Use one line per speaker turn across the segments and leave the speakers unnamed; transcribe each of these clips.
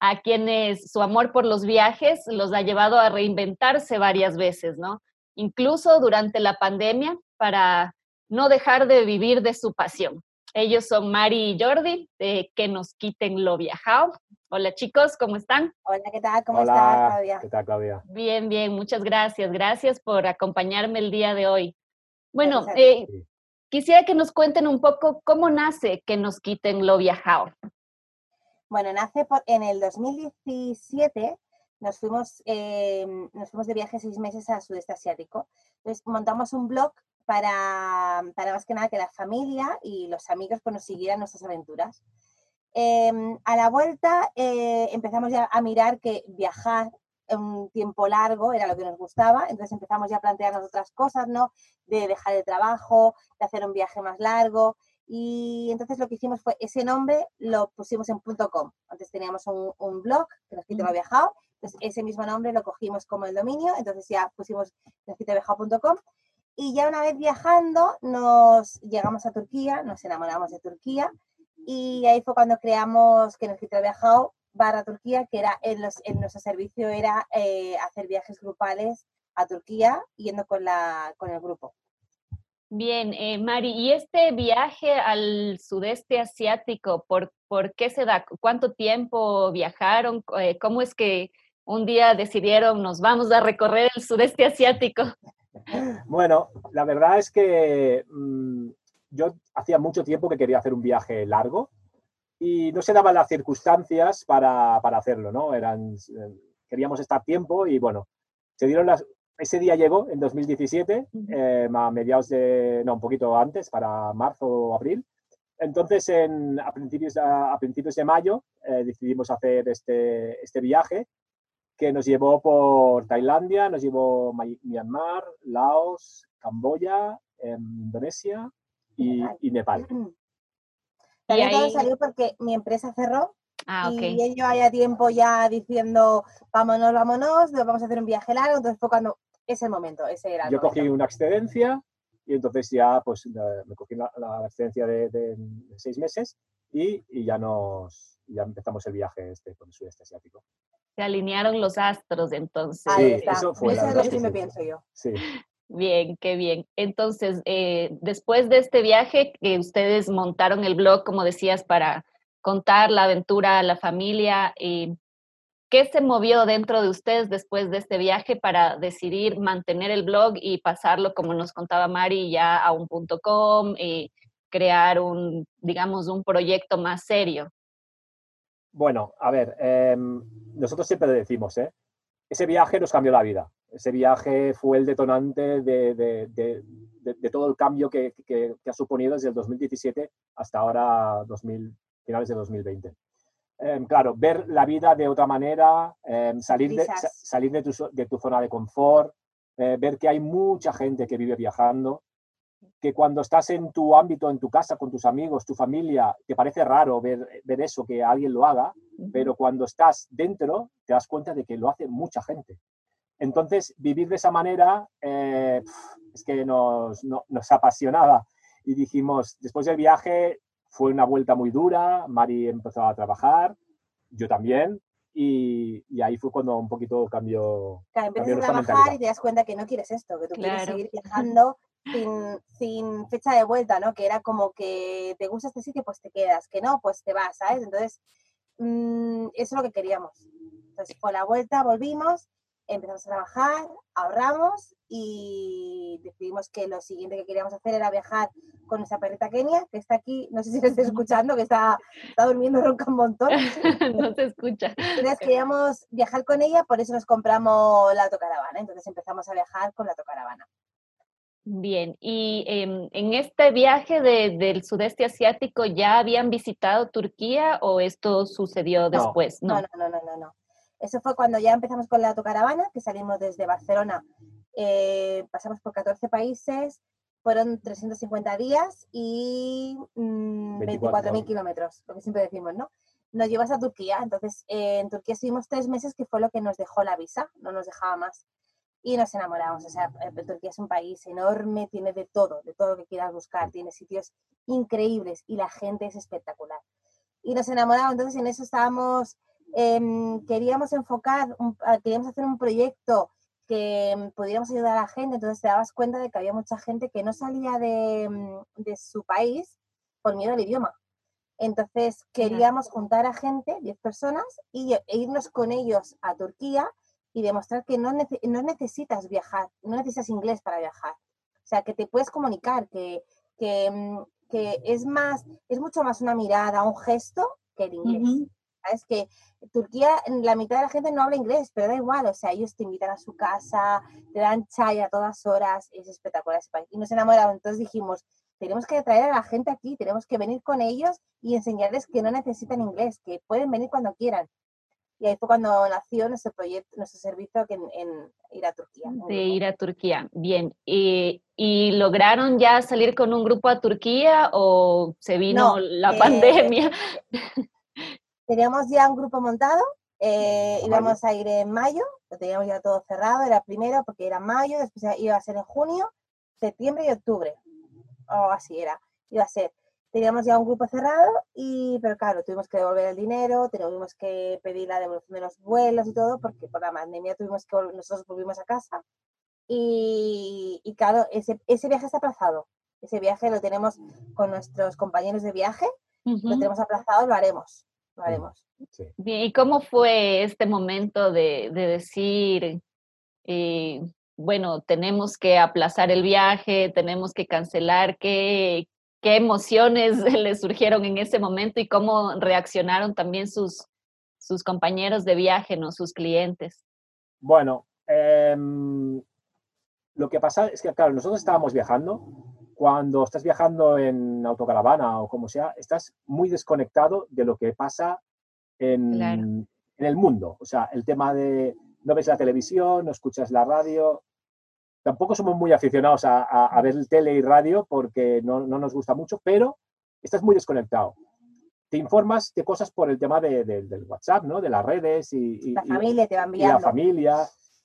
a quienes su amor por los viajes los ha llevado a reinventarse varias veces, ¿no? Incluso durante la pandemia para no dejar de vivir de su pasión. Ellos son Mari y Jordi, de Que nos quiten lo viajado. Hola chicos, ¿cómo están?
Hola, ¿qué tal? ¿Cómo estás, Claudia?
¿Qué tal, Claudia?
Bien, bien, muchas gracias. Gracias por acompañarme el día de hoy. Bueno, eh, quisiera que nos cuenten un poco cómo nace Que nos quiten lo viajado.
Bueno, nace en el 2017, nos fuimos, em, nos fuimos de viaje seis meses al sudeste asiático. Entonces montamos un blog para, para más que nada que la familia y los amigos pues, nos siguieran nuestras aventuras. Em, a la vuelta eh, empezamos ya a mirar que viajar un tiempo largo era lo que nos gustaba, entonces empezamos ya a plantearnos otras cosas, ¿no? De dejar el trabajo, de hacer un viaje más largo y entonces lo que hicimos fue ese nombre lo pusimos en .com. Antes teníamos un, un blog que nos ha viajado, entonces ese mismo nombre lo cogimos como el dominio, entonces ya pusimos viajado.com y ya una vez viajando nos llegamos a Turquía, nos enamoramos de Turquía y ahí fue cuando creamos que nos viajado barra Turquía, que era en, en nuestro servicio era eh, hacer viajes grupales a Turquía yendo con, la, con el grupo.
Bien, eh, Mari, ¿y este viaje al sudeste asiático, por, por qué se da? ¿Cuánto tiempo viajaron? Eh, ¿Cómo es que un día decidieron nos vamos a recorrer el sudeste asiático?
Bueno, la verdad es que mm, yo hacía mucho tiempo que quería hacer un viaje largo y no se daban las circunstancias para, para hacerlo, ¿no? Eran, eh, queríamos estar tiempo y bueno, se dieron las, ese día llegó en 2017, eh, a mediados de, no, un poquito antes, para marzo o abril. Entonces, en, a, principios, a, principios de mayo eh, decidimos hacer este, este viaje que nos llevó por Tailandia, nos llevó Myanmar, Laos, Camboya, em, Indonesia y, y Nepal.
También todo salió porque mi empresa cerró Ah, y yo haya tiempo ya diciendo, vámonos, vámonos, vamos a hacer un viaje largo, entonces fue cuando es el momento, ese era.
Yo cogí una excedencia y entonces ya pues me cogí la, excedencia de, seis meses y, y, ya nos ya empezamos el viaje este por el sudeste asiático.
Se alinearon los astros entonces.
sí, eso fue. Eso es lo que me pienso yo.
Sí.
Bien, qué bien. Entonces, eh, después de este viaje que ustedes montaron el blog, como decías, para contar la aventura a la familia, eh, ¿Qué se movió dentro de ustedes después de este viaje para decidir mantener el blog y pasarlo, como nos contaba Mari, ya a un punto com y crear un, digamos, un proyecto más serio?
Bueno, a ver, em, nosotros siempre decimos, ¿eh? ese viaje nos cambió la vida. Ese viaje fue el detonante de, todo el cambio que, ha suponido desde el 2017 hasta ahora, 2000, finales de 2020. Em, claro, ver la vida de otra manera, em, salir, de, salir de, tu, de, tu, zona de confort, eh, ver que hay mucha gente que vive viajando, que cuando estás en tu ámbito, en tu casa, con tus amigos, tu familia, te parece raro ver, ver eso, que alguien lo haga, pero cuando estás dentro te das cuenta de que lo hace mucha gente. Entonces, vivir de esa manera eh, es que nos, nos apasionaba y dijimos, después del viaje, fue una vuelta muy dura, Mari empezó a trabajar, yo también, y, ahí fue cuando un poquito cambió.
Claro, empiezas a trabajar y te das cuenta que no quieres esto, que tú quieres seguir viajando sin, sin, fecha de vuelta, ¿no? Que era como que te gusta este sitio, pues te quedas, que no, pues te vas, ¿sabes? Entonces, mm, eso es lo que queríamos. Entonces, por la vuelta volvimos empezamos a trabajar, ahorramos y decidimos que lo siguiente que queríamos hacer era viajar con nuestra perrita Kenia, que está aquí, no sé si lo está escuchando, que está, está durmiendo, ronca un montón.
no se escucha.
Entonces queríamos viajar con ella, por eso nos compramos la autocaravana. Entonces empezamos a viajar con la autocaravana.
Bien, y em, en este viaje del sudeste asiático, ¿ya habían visitado Turquía o esto sucedió después?
No, no, no, no, no. no. Eso fue cuando ya empezamos con la autocaravana, que salimos desde Barcelona, eh, pasamos por 14 países, fueron 350 días y 24.000 mm, kilómetros, lo que siempre decimos, ¿no? Nos llevas a Turquía, entonces eh, en Turquía estuvimos tres meses, que fue lo que nos dejó la visa, no nos dejaba más y nos enamoramos. O sea, eh, Turquía es un país enorme, tiene de todo, de todo lo que quieras buscar, tiene sitios increíbles y la gente es espectacular. Y nos enamoramos, entonces en eso estábamos, em, queríamos enfocar, ah, queríamos hacer un proyecto que em, pudiéramos ayudar a la gente, entonces te dabas cuenta de que había mucha gente que no salía de, em, de su país por miedo al idioma. Entonces queríamos juntar a gente, 10 personas, y, e irnos con ellos a Turquía y demostrar que no, no necesitas viajar, no necesitas inglés para viajar. O sea, que te puedes comunicar, que, que, mm, que es más, es mucho más una mirada, un gesto que el inglés. Es que Turquía, la mitad de la gente no habla inglés, pero da igual, o sea, ellos te invitan a su casa, te dan chai a todas horas, es espectacular ese país. Y nos enamoramos, entonces dijimos, tenemos que traer a la gente aquí, tenemos que venir con ellos y enseñarles que no necesitan inglés, que pueden venir cuando quieran. Y ahí fue cuando nació nuestro proyecto, nuestro servicio en, en ir a Turquía.
De ir a Turquía, bien. ¿Y, ¿Y, lograron ya salir con un grupo a Turquía o se vino la eh, pandemia?
Teníamos ya un grupo montado, eh, íbamos a ir en mayo, lo teníamos ya todo cerrado, era primero porque era mayo, después iba a ser en junio, septiembre y octubre, o así era, iba a ser teníamos ya un grupo cerrado, y, pero claro, tuvimos que devolver el dinero, tuvimos que pedir la devolución de los vuelos y todo, porque por la pandemia tuvimos que nosotros volvimos a casa. Y, y claro, ese, ese, viaje está aplazado. Ese viaje lo tenemos con nuestros compañeros de viaje, lo tenemos aplazado, lo haremos. Lo haremos.
¿y cómo fue este momento de, de decir, eh, bueno, tenemos que aplazar el viaje, tenemos que cancelar? ¿Qué, qué emociones les surgieron en ese momento y cómo reaccionaron también sus, sus compañeros de viaje, ¿no? sus clientes.
Bueno, em, lo que pasa es que, claro, nosotros estábamos viajando. Cuando estás viajando en autocaravana o como sea, estás muy desconectado de lo que pasa en, en el mundo. O sea, el tema de no ves la televisión, no escuchas la radio, Tampoco somos muy aficionados a, ver el tele y radio porque no, nos gusta mucho, pero estás muy desconectado. Te informas de cosas por el tema del WhatsApp, ¿no? De las redes y,
la familia te va enviando.
Y la familia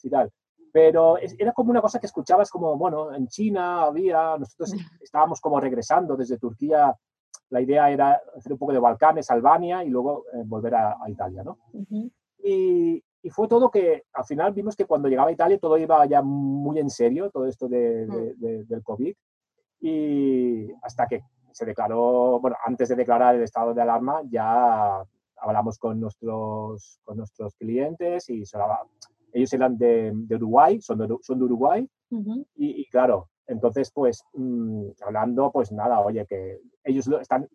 y tal. Pero era como una cosa que escuchabas como, bueno, en China había, nosotros estábamos como regresando desde Turquía, la idea era hacer un poco de Balcanes, Albania y luego eh, volver a, Italia, ¿no? y, y fue todo que al final vimos que cuando llegaba a Italia todo iba ya muy en serio, todo esto de, mm. del COVID. Y hasta que se declaró, bueno, antes de declarar el estado de alarma, ya hablamos con nuestros, con nuestros clientes y ellos eran de, Uruguay, son de, son de Uruguay. y, claro, entonces, pues, mm, hablando, pues nada, oye, que ellos están,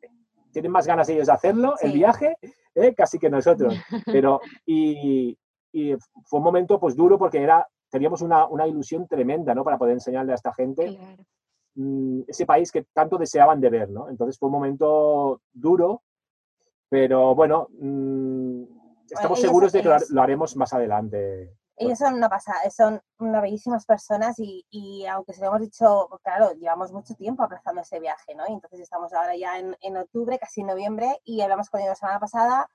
tienen más ganas ellos de hacerlo, el viaje, ¿eh? casi que nosotros. Pero, y, y fue un momento pues duro porque era, teníamos una, una ilusión tremenda, ¿no? Para poder enseñarle a esta gente mm, ese país que tanto deseaban de ver, ¿no? Entonces fue un momento duro, pero bueno, mm, estamos seguros de que lo haremos más adelante.
Ellos son una pasada, son unas bellísimas personas y, y, aunque se lo hemos dicho, claro, llevamos mucho tiempo aplazando ese viaje, ¿no? Y entonces estamos ahora ya en, en octubre, casi en noviembre, y hablamos con ellos la semana pasada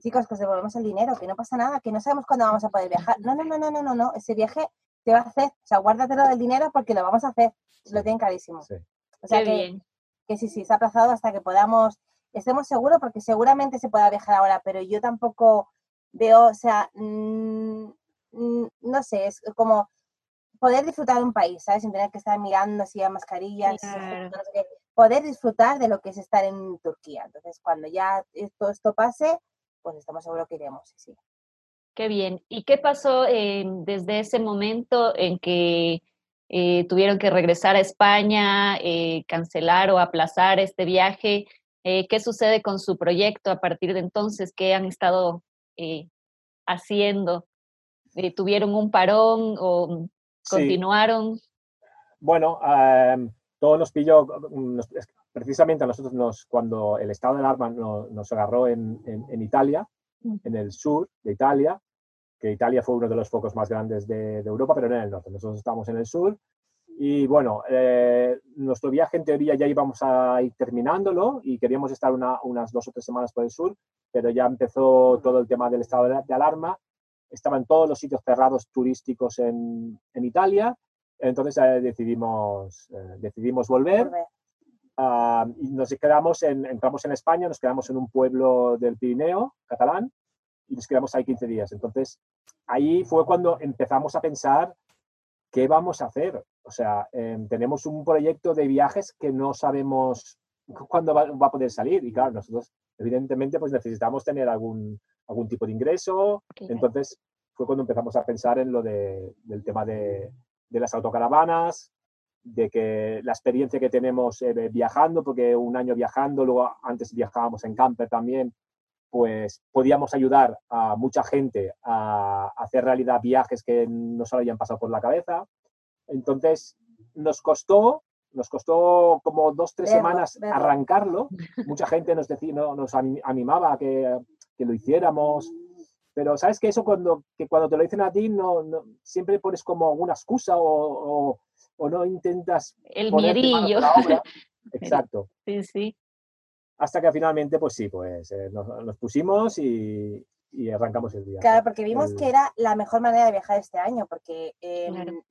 chicos, que os devolvemos el dinero, que no pasa nada, que no sabemos cuándo vamos a poder viajar. No, no, no, no, no, no, no, ese viaje te va a hacer, o sea, guárdatelo del dinero porque lo vamos a hacer, lo tienen clarísimo. O sea, que, que sí, sí, se ha aplazado hasta que podamos, estemos seguros porque seguramente se pueda viajar ahora, pero yo tampoco veo, o sea, mm, no sé, es como poder disfrutar de un país, ¿sabes? Sin tener que estar mirando así a mascarillas, poder disfrutar de lo que es estar en Turquía. Entonces, cuando ya todo esto pase, pues estamos seguros que iremos, sí.
Qué bien. ¿Y qué pasó eh, desde ese momento en que eh, tuvieron que regresar a España, eh, cancelar o aplazar este viaje? ¿Qué sucede con su proyecto a partir de entonces? ¿Qué han estado haciendo? ¿Tuvieron un parón o continuaron?
bueno, em, todo nos pilló, precisamente a nosotros nos, cuando el estado de alarma nos agarró en, Italia, mm. en el sur de Italia, que Italia fue uno de los focos más grandes de, Europa, pero no en el norte. Nosotros estamos en el sur. Y bueno, eh, nuestro viaje en teoría ya íbamos a ir terminándolo y queríamos estar unas dos o tres semanas por el sur, pero ya empezó todo el tema del estado de, alarma. Estaban todos los sitios cerrados turísticos en, en Italia entonces eh, decidimos, eh, decidimos volver. Ah, y nos quedamos en, entramos en España, nos quedamos en un pueblo del Pirineo, catalán, y nos quedamos ahí 15 días. Entonces, ahí fue cuando empezamos a pensar qué vamos a hacer. O sea, em, tenemos un proyecto de viajes que no sabemos cuándo va, a poder salir. Y claro, nosotros, evidentemente, pues necesitamos tener algún, algún tipo de ingreso. Entonces, fue cuando empezamos a pensar en lo de, del tema de, de las autocaravanas, de que la experiencia que tenemos eh, viajando, porque un año viajando, luego antes viajábamos en camper también, pues podíamos ayudar a mucha gente a, hacer realidad viajes que no se habían pasado por la cabeza. Entonces, nos costó, nos costó como dos, tres semanas arrancarlo. Mucha gente nos, decía, nos animaba a que, que lo hiciéramos, pero sabes que eso cuando, que cuando te lo dicen a ti, no, no siempre pones como una excusa o, o, no intentas...
El miedillo.
Exacto.
sí, sí.
Hasta que finalmente, pues sí, pues eh, nos, pusimos y, y, arrancamos el día.
Claro, porque vimos que era la mejor manera de viajar este año, porque em,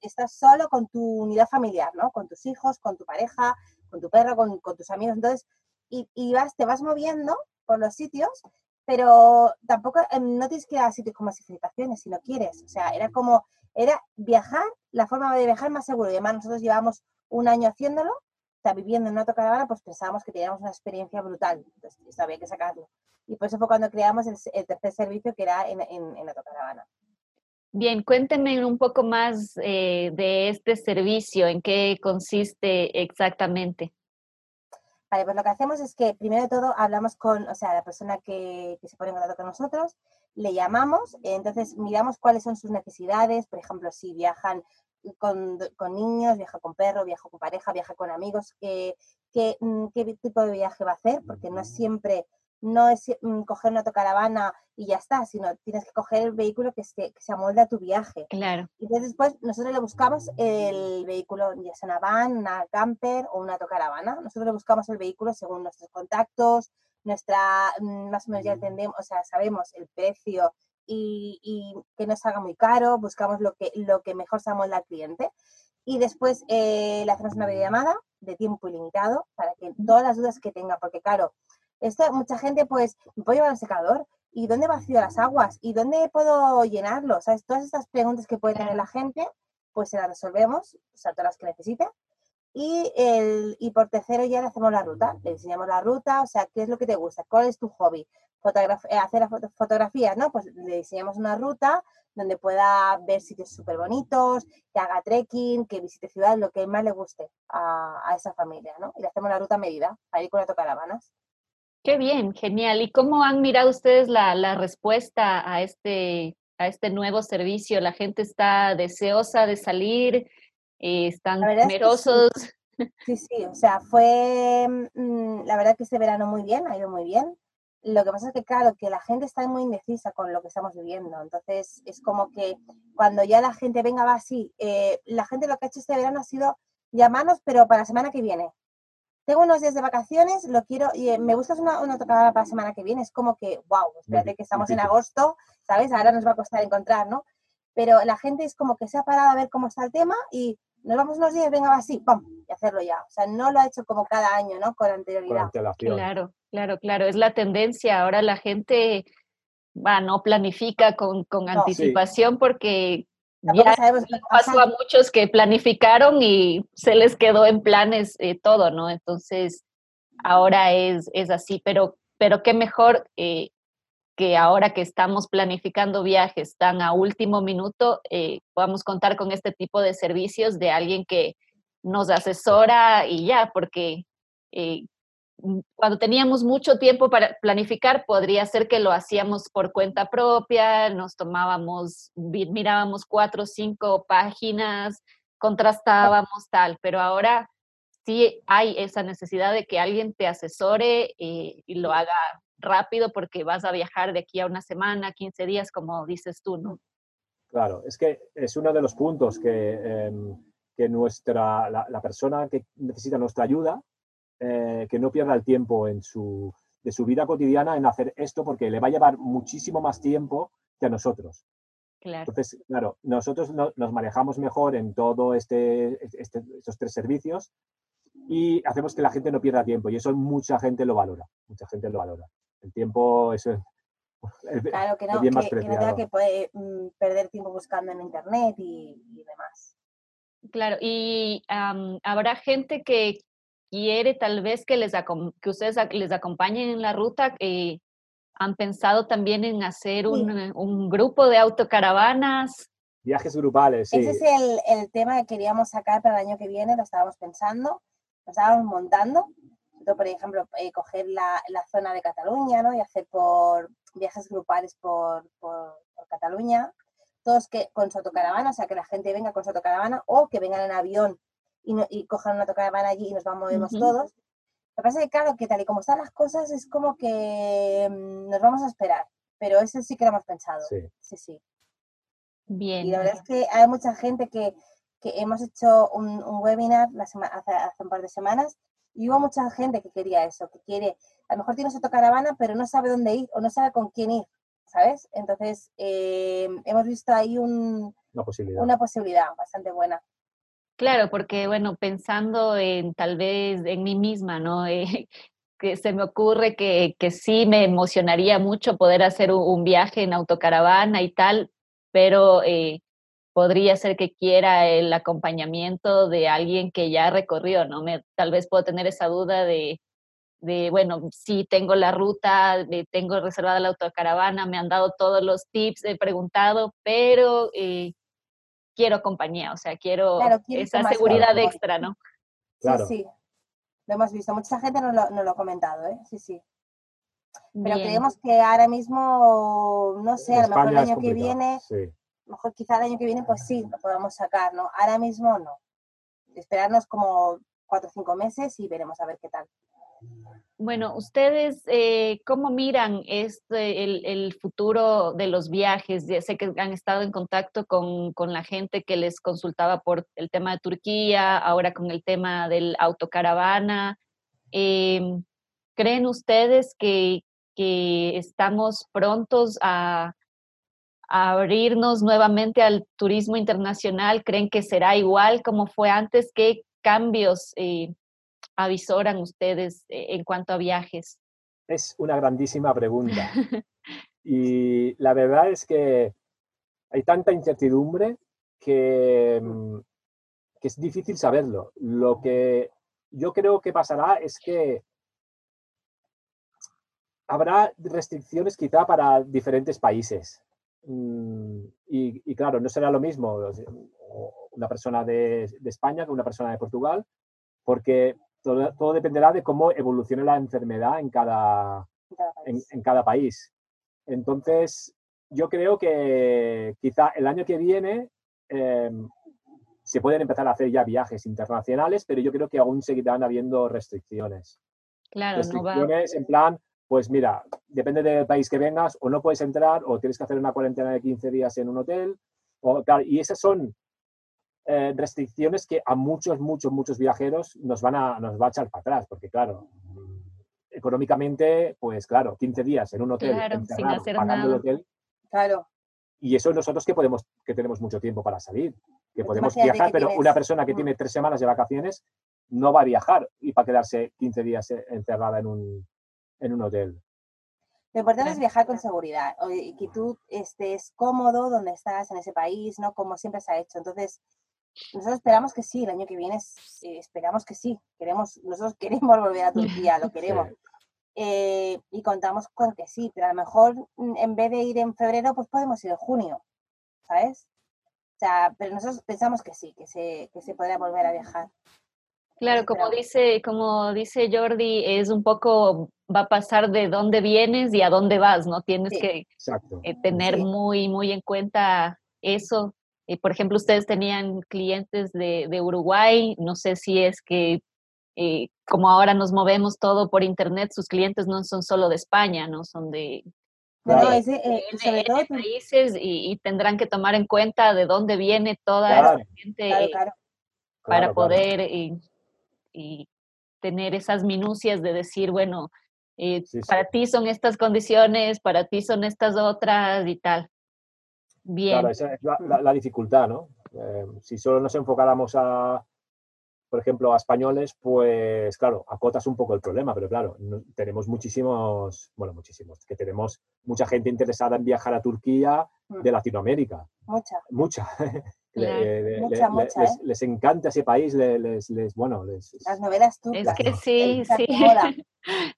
estás solo con tu unidad familiar, ¿no? Con tus hijos, con tu pareja, con tu perro, con, con tus amigos. Entonces, y, y vas, te vas moviendo por los sitios pero tampoco, em, no tienes que ir a sitios con masificaciones si no quieres. O sea, era como, era viajar, la forma de viajar más seguro. Y además nosotros llevamos un año haciéndolo, sea, viviendo en una autocaravana, pues pensábamos que teníamos una experiencia brutal. Entonces, había que sacarlo. Y por eso fue cuando creamos el, tercer servicio, que era en, en, en autocaravana.
Bien, cuéntenme un poco más eh, de este servicio, en qué consiste exactamente.
Vale, pues lo que hacemos es que primero de todo hablamos con, o sea, la persona que, se pone en contacto con nosotros, le llamamos, entonces miramos cuáles son sus necesidades, por ejemplo, si viajan con, niños, viaja con perro, viaja con pareja, viaja con amigos, qué, mm, qué tipo de viaje va a hacer, porque no es siempre no es mm, coger una autocaravana y ya está, sino tienes que coger el vehículo que se, que se amolde a tu viaje.
Claro.
Y entonces después nosotros le buscamos el vehículo, ya sea una van, una camper o una autocaravana. Nosotros le buscamos el vehículo según nuestros contactos, nuestra, mm, más o menos ya entendemos, o sea, sabemos el precio y, y que no salga muy caro, buscamos lo que, lo que mejor se amolda al cliente. Y después eh, le hacemos una videollamada de tiempo ilimitado para que todas las dudas que tenga, porque claro, esto, mucha gente, pues, ¿me puedo llevar al secador? ¿Y dónde vacío las aguas? ¿Y dónde puedo llenarlo? ¿Sabes? Todas estas preguntas que puede tener la gente, pues se las resolvemos, o sea, todas las que necesite. Y, el, y por tercero ya le hacemos la ruta, le enseñamos la ruta, o sea, ¿qué es lo que te gusta? ¿Cuál es tu hobby? Eh, hacer fotografías, ¿no? Pues le diseñamos una ruta donde pueda ver sitios súper bonitos, que haga trekking, que visite ciudades, lo que más le guste a, a, esa familia, ¿no? Y le hacemos la ruta a medida para ir con autocaravanas.
Qué bien, genial. ¿Y cómo han mirado ustedes la, respuesta a este, a este nuevo servicio? ¿La gente está deseosa de salir? Eh, ¿Están temerosos?
Sí. sí. o sea, fue, mm, la verdad que este verano muy bien, ha ido muy bien. Lo que pasa es que, claro, que la gente está muy indecisa con lo que estamos viviendo. Entonces, es como que cuando ya la gente venga, va así. Eh, la gente lo que ha hecho este verano ha sido llamarnos, pero para la semana que viene tengo unos días de vacaciones, lo quiero, y eh, me gusta una, una tocada para la semana que viene, es como que, wow, espérate que estamos en agosto, ¿sabes? Ahora nos va a costar encontrar, ¿no? Pero la gente es como que se ha parado a ver cómo está el tema y nos vamos unos días, venga, va así, ¡pum! y hacerlo ya. O sea, no lo ha hecho como cada año, ¿no? Con anterioridad.
claro, claro, claro, es la tendencia. Ahora la gente va, no planifica con, con anticipación porque ya pasó a muchos que planificaron y se les quedó en planes eh, todo, ¿no? Entonces, ahora es, es así, pero, pero qué mejor eh, que ahora que estamos planificando viajes tan a último minuto, eh, podamos contar con este tipo de servicios de alguien que nos asesora y ya, porque cuando teníamos mucho tiempo para planificar, podría ser que lo hacíamos por cuenta propia, nos tomábamos, mirábamos cuatro o cinco páginas contrastábamos tal, pero ahora sí hay esa necesidad de que alguien te asesore eh, y lo haga rápido porque vas a viajar de aquí a una semana, 15 días, como dices tú, ¿no?
Claro, es que es uno de los puntos que, em, que nuestra, la, persona que necesita nuestra ayuda, eh, que no pierda el tiempo en su, de su vida cotidiana en hacer esto porque le va a llevar muchísimo más tiempo que a nosotros. Entonces, claro, nosotros nos manejamos mejor en todo este, este, estos tres servicios y hacemos que la gente no pierda tiempo y eso mucha gente lo valora, mucha gente lo valora. El tiempo, eso es
claro, que no, que, no tenga que puede, mm, perder tiempo buscando en internet y, demás.
Claro, y habrá gente que quiere tal vez que, les que ustedes les acompañen en la ruta. Eh, ¿Han pensado también en hacer un, grupo de autocaravanas?
Viajes grupales, sí.
Ese es el, el, tema que queríamos sacar para el año que viene, lo estábamos pensando, lo estábamos montando. por ejemplo, eh, coger la, la, zona de Cataluña ¿no? y hacer por viajes grupales por, por, Cataluña, todos que con su autocaravana, o sea, que la gente venga con su autocaravana o que vengan en avión y, y cojan una autocaravana allí y nos vamos movemos todos. Lo que pasa es que, claro, que tal y como están las cosas, es como que mm, nos vamos a esperar, pero eso sí que lo hemos pensado. Sí, sí. sí.
Bien.
Y la verdad es que hay mucha gente que, que hemos hecho un, un webinar la hace, hace un par de semanas y hubo mucha gente que quería eso, que quiere, a lo mejor tiene su autocaravana, pero no sabe dónde ir o no sabe con quién ir, ¿sabes? Entonces, eh, hemos visto ahí un,
una, posibilidad.
una posibilidad bastante buena.
Claro, porque bueno, pensando en tal vez en mí misma, ¿no? Eh, que se me ocurre que, que, sí me emocionaría mucho poder hacer un, viaje en autocaravana y tal, pero eh, podría ser que quiera el acompañamiento de alguien que ya recorrió, ¿no? Me, tal vez puedo tener esa duda de, de bueno, sí tengo la ruta, tengo reservada la autocaravana, me han dado todos los tips, he preguntado, pero eh, quiero compañía, o sea, quiero esa seguridad extra, ¿no?
Sí, sí, lo hemos visto, mucha gente no lo, lo ha comentado, ¿eh? Sí, sí. Pero creemos que ahora mismo, no sé, a lo mejor el año que viene, mejor quizá el año que viene, pues sí, lo podamos sacar, ¿no? Ahora mismo no. Esperarnos como cuatro o cinco meses y veremos a ver qué tal.
Bueno, ustedes, eh, ¿cómo miran este, el, futuro de los viajes? Ya sé que han estado en contacto con, la gente que les consultaba por el tema de Turquía, ahora con el tema del autocaravana. Em, ¿Creen ustedes que, que estamos prontos a, abrirnos nuevamente al turismo internacional? ¿Creen que será igual como fue antes? ¿Qué cambios eh, avisoran ustedes eh, en cuanto a viajes?
Es una grandísima pregunta. y la verdad es que hay tanta incertidumbre que, mm, que es difícil saberlo. Lo que yo creo que pasará es que habrá restricciones quizá para diferentes países. Mm, y, claro, no será lo mismo una persona de, España que una persona de Portugal, porque todo, dependerá de cómo evolucione la enfermedad en cada, en, cada país. Entonces, yo creo que quizá el año que viene em, se pueden empezar a hacer ya viajes internacionales, pero yo creo que aún seguirán habiendo restricciones.
Claro,
restricciones en plan, pues mira, depende del país que vengas, o no puedes entrar, o tienes que hacer una cuarentena de 15 días en un hotel. O, y esas son eh, restricciones que a muchos, muchos, muchos viajeros nos van a, nos va a echar para atrás, porque claro, económicamente, pues claro, 15 días en un hotel,
claro, sin hacer pagando
el hotel.
Claro.
Y eso nosotros que podemos, que tenemos mucho tiempo para salir, que podemos viajar, pero una persona que mm. tiene tres semanas de vacaciones no va a viajar y para quedarse 15 días eh, encerrada en un, en un hotel.
Lo importante es viajar con seguridad y que tú estés cómodo donde estás en ese país, ¿no? Como siempre se ha hecho. Entonces, nosotros esperamos que sí, el año que viene eh, esperamos que sí. Queremos, nosotros queremos volver a Turquía, lo queremos. Eh, y contamos con que sí, pero a lo mejor mm, en vez de ir en febrero, pues podemos ir en junio, ¿sabes? O sea, pero nosotros pensamos que sí, que se, que se podrá volver a viajar.
Claro, como dice, como dice Jordi, es un poco, va a pasar de dónde vienes y a dónde vas, ¿no? Tienes que eh, tener muy, muy en cuenta eso. Eh, por ejemplo, ustedes tenían clientes de, de Uruguay, no sé si es que eh, como ahora nos movemos todo por internet, sus clientes no son solo de España, no son de,
ese, eh, sobre todo
países y, tendrán que tomar en cuenta de dónde viene toda esa gente para poder y, tener esas minucias de decir, bueno, eh, para ti son estas condiciones, para ti son estas otras y tal. Bien.
Claro, esa es la, dificultad, ¿no? Eh, si solo nos enfocáramos a, por ejemplo, a españoles, pues claro, acotas un poco el problema, pero claro, tenemos muchísimos, bueno, muchísimos, que tenemos mucha gente interesada en viajar a Turquía mm. de Latinoamérica.
Mucha.
Mucha. les, encanta ese país, les, les, bueno, les,
las novelas turcas.
Es que sí, sí.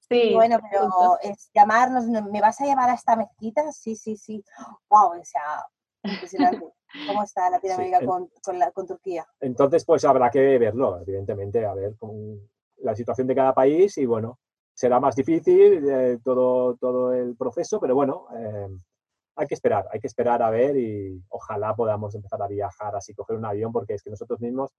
sí. bueno, pero es llamarnos, ¿me vas a llevar a esta mezquita? Sí, sí, sí. Wow, o sea, impresionante. ¿Cómo está Latinoamérica con, con, Turquía?
Entonces, pues habrá que verlo, evidentemente, a ver con la situación de cada país y bueno, será más difícil eh, todo, todo el proceso, pero bueno, eh, hay que esperar, hay que esperar a ver y ojalá podamos empezar a viajar así, coger un avión, porque es que nosotros mismos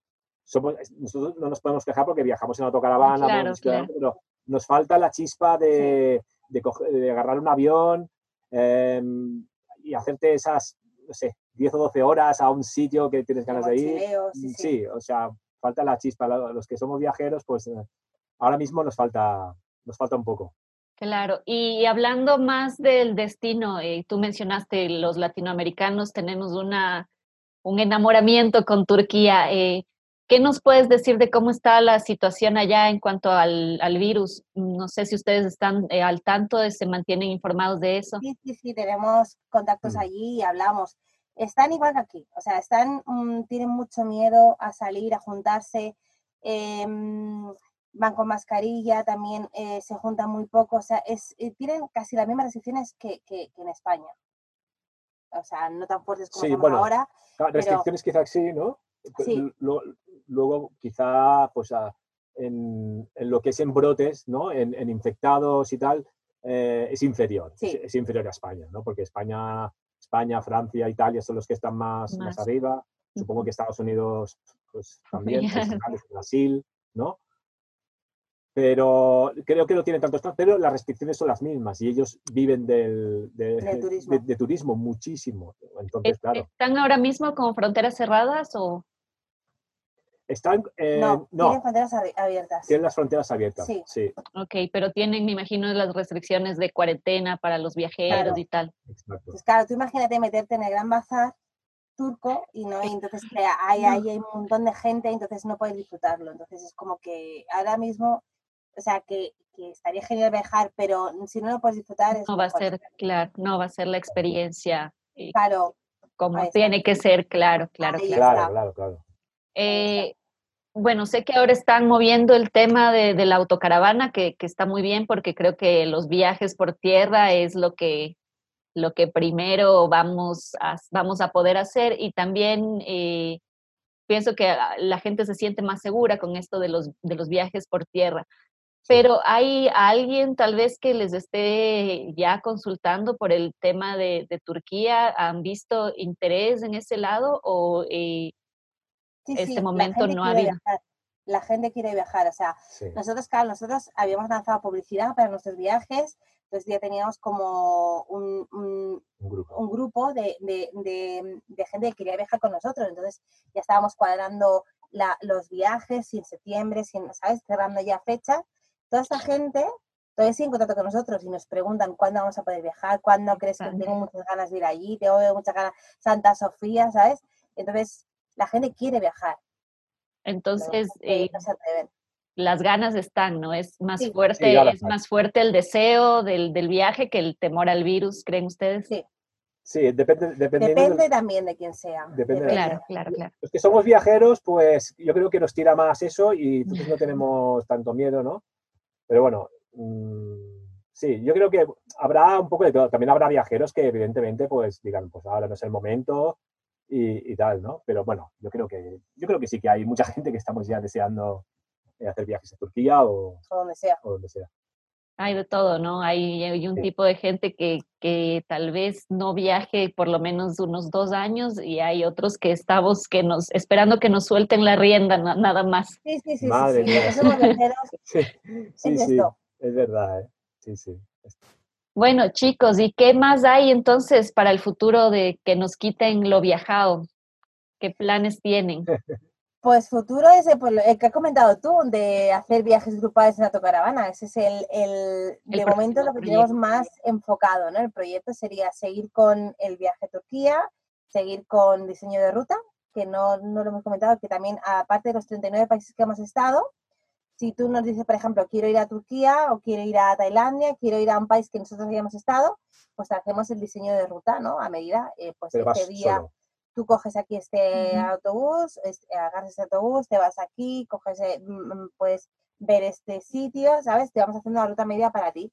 somos, nosotros no nos podemos quejar porque viajamos en autocaravana, pero nos falta la chispa de, de, agarrar un avión em, y hacerte esas, no sé, 10 o 12 horas a un sitio que tienes ganas de ir. Sí, o sea, falta la chispa. Los que somos viajeros, pues eh, ahora mismo nos falta, nos falta un poco.
Claro, y hablando más del destino, eh, tú mencionaste los latinoamericanos tenemos una, un enamoramiento con Turquía. Eh, ¿Qué nos puedes decir de cómo está la situación allá en cuanto al, al virus? No sé si ustedes están eh, al tanto, se mantienen informados de eso.
Sí, sí, sí, tenemos contactos mm. allí y hablamos. Están igual que aquí, o sea, están, mm, tienen mucho miedo a salir, a juntarse. Em, van con mascarilla, también eh, se juntan muy poco, o sea, es, eh, tienen casi las mismas restricciones que, que, en España. O sea, no tan fuertes como
sí, bueno, ahora. Restricciones quizás sí, ¿no?
Sí.
Luego, quizá, pues, en, en, lo que es en brotes, ¿no? En, en infectados y tal, eh, es inferior. Es, inferior a España, ¿no? Porque España, España, Francia, Italia son los que están más, más. arriba. Supongo que Estados Unidos, pues también, pues, Brasil, ¿no? pero creo que no tiene tantos pero las restricciones son las mismas y ellos viven del, de, turismo. muchísimo. Entonces, claro.
¿Están ahora mismo con fronteras cerradas o...?
Están,
eh, no, tienen fronteras abiertas.
Tienen las fronteras abiertas, sí. sí.
Ok, pero tienen, me imagino, las restricciones de cuarentena para los viajeros y tal.
Exacto. Pues claro, tú imagínate meterte en el Gran Bazar turco y no entonces hay, hay, hay un montón de gente, entonces no puedes disfrutarlo. Entonces es como que ahora mismo o sea, que, estaría genial viajar, pero si no lo puedes disfrutar...
no va a ser, claro, no va a ser la experiencia.
Eh, claro.
Como tiene que ser, claro, claro.
Claro, claro, claro.
Eh, bueno, sé que ahora están moviendo el tema de, la autocaravana, que, está muy bien porque creo que los viajes por tierra es lo que, lo que primero vamos a, vamos a poder hacer y también eh, pienso que la gente se siente más segura con esto de los, de los viajes por tierra. Pero ¿hay alguien tal vez que les esté ya consultando por el tema de, Turquía? ¿Han visto interés en ese lado o eh, este momento no ha habido?
La gente quiere viajar, o sea, nosotros, claro, nosotros habíamos lanzado publicidad para nuestros viajes, entonces ya teníamos como un, un, grupo, de, gente que quería viajar con nosotros, entonces ya estábamos cuadrando los viajes, si en septiembre, si ¿sabes? Cerrando ya fechas toda esta gente todavía sigue en contacto con nosotros y nos preguntan cuándo vamos a poder viajar, cuándo crees que tengo muchas ganas de ir allí, tengo muchas ganas, Santa Sofía, ¿sabes? Entonces, la gente quiere viajar.
Entonces, eh, las ganas están, ¿no? Es más fuerte, es más fuerte el deseo del, viaje que el temor al virus, ¿creen ustedes?
Sí.
Sí, depende.
Depende también de quién sea.
Depende
claro, claro, claro.
Los que somos viajeros, pues yo creo que nos tira más eso y entonces no tenemos tanto miedo, ¿no? Pero bueno, mm, sí, yo creo que habrá un poco de todo. También habrá viajeros que evidentemente pues digan, pues ahora no es el momento y, tal, ¿no? Pero bueno, yo creo que yo creo que sí que hay mucha gente que estamos ya deseando eh, hacer viajes a Turquía o,
donde sea.
O donde sea.
Hay de todo, ¿no? Hay, un tipo de gente que, que, tal vez no viaje por lo menos unos dos años y hay otros que estamos que nos esperando que nos suelten la rienda nada más.
Sí, sí, sí. Madre sí,
sí, sí, es verdad, ¿eh? sí, sí.
Bueno, chicos, ¿y qué más hay entonces para el futuro de que nos quiten lo viajado? ¿Qué planes tienen?
Pues futuro es pues, el que has comentado tú, de hacer viajes grupales en autocaravana. Ese es el, el, de momento lo que tenemos más enfocado, ¿no? El proyecto sería seguir con el viaje a Turquía, seguir con diseño de ruta, que no, no lo hemos comentado, que también aparte de los 39 países que hemos estado, si tú nos dices, por ejemplo, quiero ir a Turquía o quiero ir a Tailandia, quiero ir a un país que nosotros hayamos estado, pues hacemos el diseño de ruta, ¿no? A medida, eh, pues este día tú coges aquí este autobús, agarras este autobús, te vas aquí, coges, puedes ver este sitio, ¿sabes? Te vamos haciendo la ruta media para ti.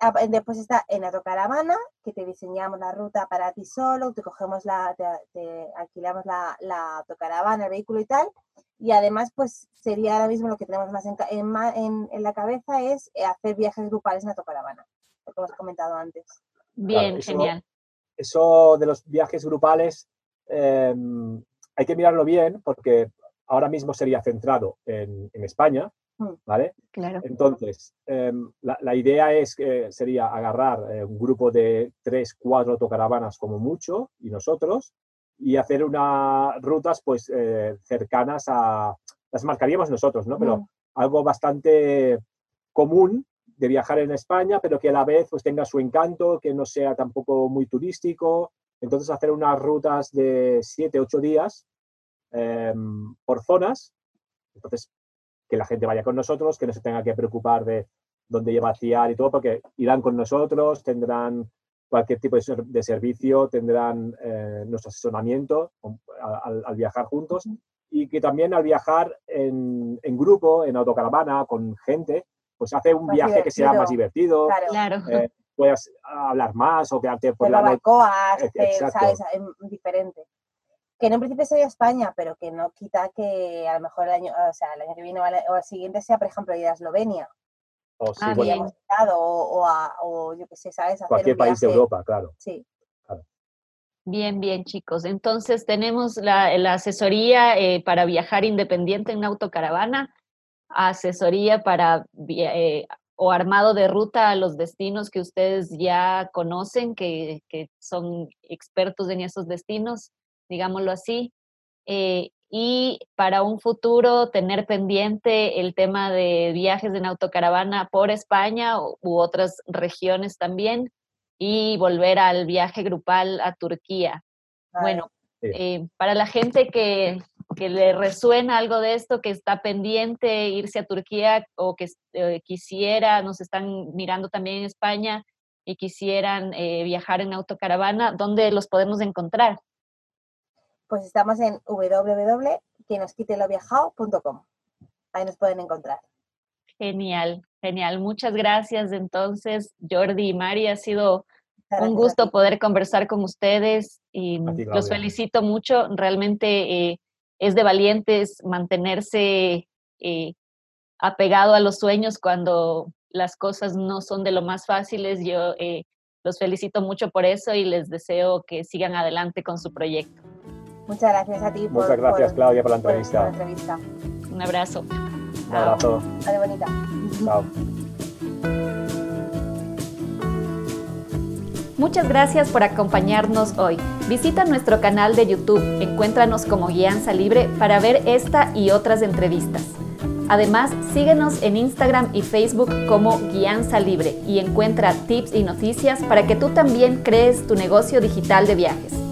Ah, después está en autocaravana, que te diseñamos la ruta para ti solo, te cogemos la, te, alquilamos la, la, autocaravana, el vehículo y tal. Y además, pues sería ahora mismo lo que tenemos más en, en, en la cabeza es eh, hacer viajes grupales en autocaravana, lo que hemos comentado antes.
Bien, genial.
Eso de los viajes grupales Em, hay que mirarlo bien porque ahora mismo sería centrado en, España, mm. ¿Vale?
Claro.
Entonces, em, la, idea es que sería agarrar eh, un grupo de tres, cuatro autocaravanas como mucho y nosotros y hacer unas rutas pues eh, cercanas a, las marcaríamos nosotros, ¿no? Pero mm. algo bastante común de viajar en España, pero que a la vez pues tenga su encanto, que no sea tampoco muy turístico, entonces, hacer unas rutas de 7, 8 días em, por zonas. Entonces, que la gente vaya con nosotros, que no se tenga que preocupar de dónde lleva a y todo, porque irán con nosotros, tendrán cualquier tipo de, servicio, tendrán eh, nuestro asesoramiento al, viajar juntos y que también al viajar en, grupo, en autocaravana, con gente, pues hace un viaje que sea más divertido.
Claro.
Eh, puedas hablar más o quedarte
por la barbacoas, ¿sabes? diferente. Que en un principio sería España, pero que no quita que a lo mejor el año, o sea, el año que viene o el siguiente sea, por ejemplo, ir a Eslovenia.
O, sí,
o, o, yo qué sé, ¿sabes?
Cualquier país de Europa, claro.
Sí.
Bien, bien, chicos. Entonces tenemos la, la asesoría eh, para viajar independiente en autocaravana, asesoría para eh, o armado de ruta a los destinos que ustedes ya conocen, que, son expertos en esos destinos, digámoslo así. Eh, y para un futuro tener pendiente el tema de viajes en autocaravana por España u otras regiones también y volver al viaje grupal a Turquía. Bueno, eh, para la gente que, que le resuena algo de esto, que está pendiente irse a Turquía o que eh, quisiera, nos están mirando también en España y quisieran eh, viajar en autocaravana, ¿dónde los podemos encontrar?
Pues estamos en www.quenosquiteloviajao.com. Ahí nos pueden encontrar.
Genial, genial. Muchas gracias entonces, Jordi y Mari. Ha sido un gusto poder conversar con ustedes y los felicito mucho. Realmente eh, es de valientes mantenerse eh, apegado a los sueños cuando las cosas no son de lo más fáciles. Yo eh, los felicito mucho por eso y les deseo que sigan adelante con su proyecto.
Muchas gracias a ti.
Muchas gracias, Claudia, por la entrevista.
entrevista.
Un abrazo.
Un abrazo.
Bonita.
Chao.
Muchas gracias por acompañarnos hoy. Visita nuestro canal de YouTube, encuéntranos como Guianza Libre para ver esta y otras entrevistas. Además, síguenos en Instagram y Facebook como Guianza Libre y encuentra tips y noticias para que tú también crees tu negocio digital de viajes.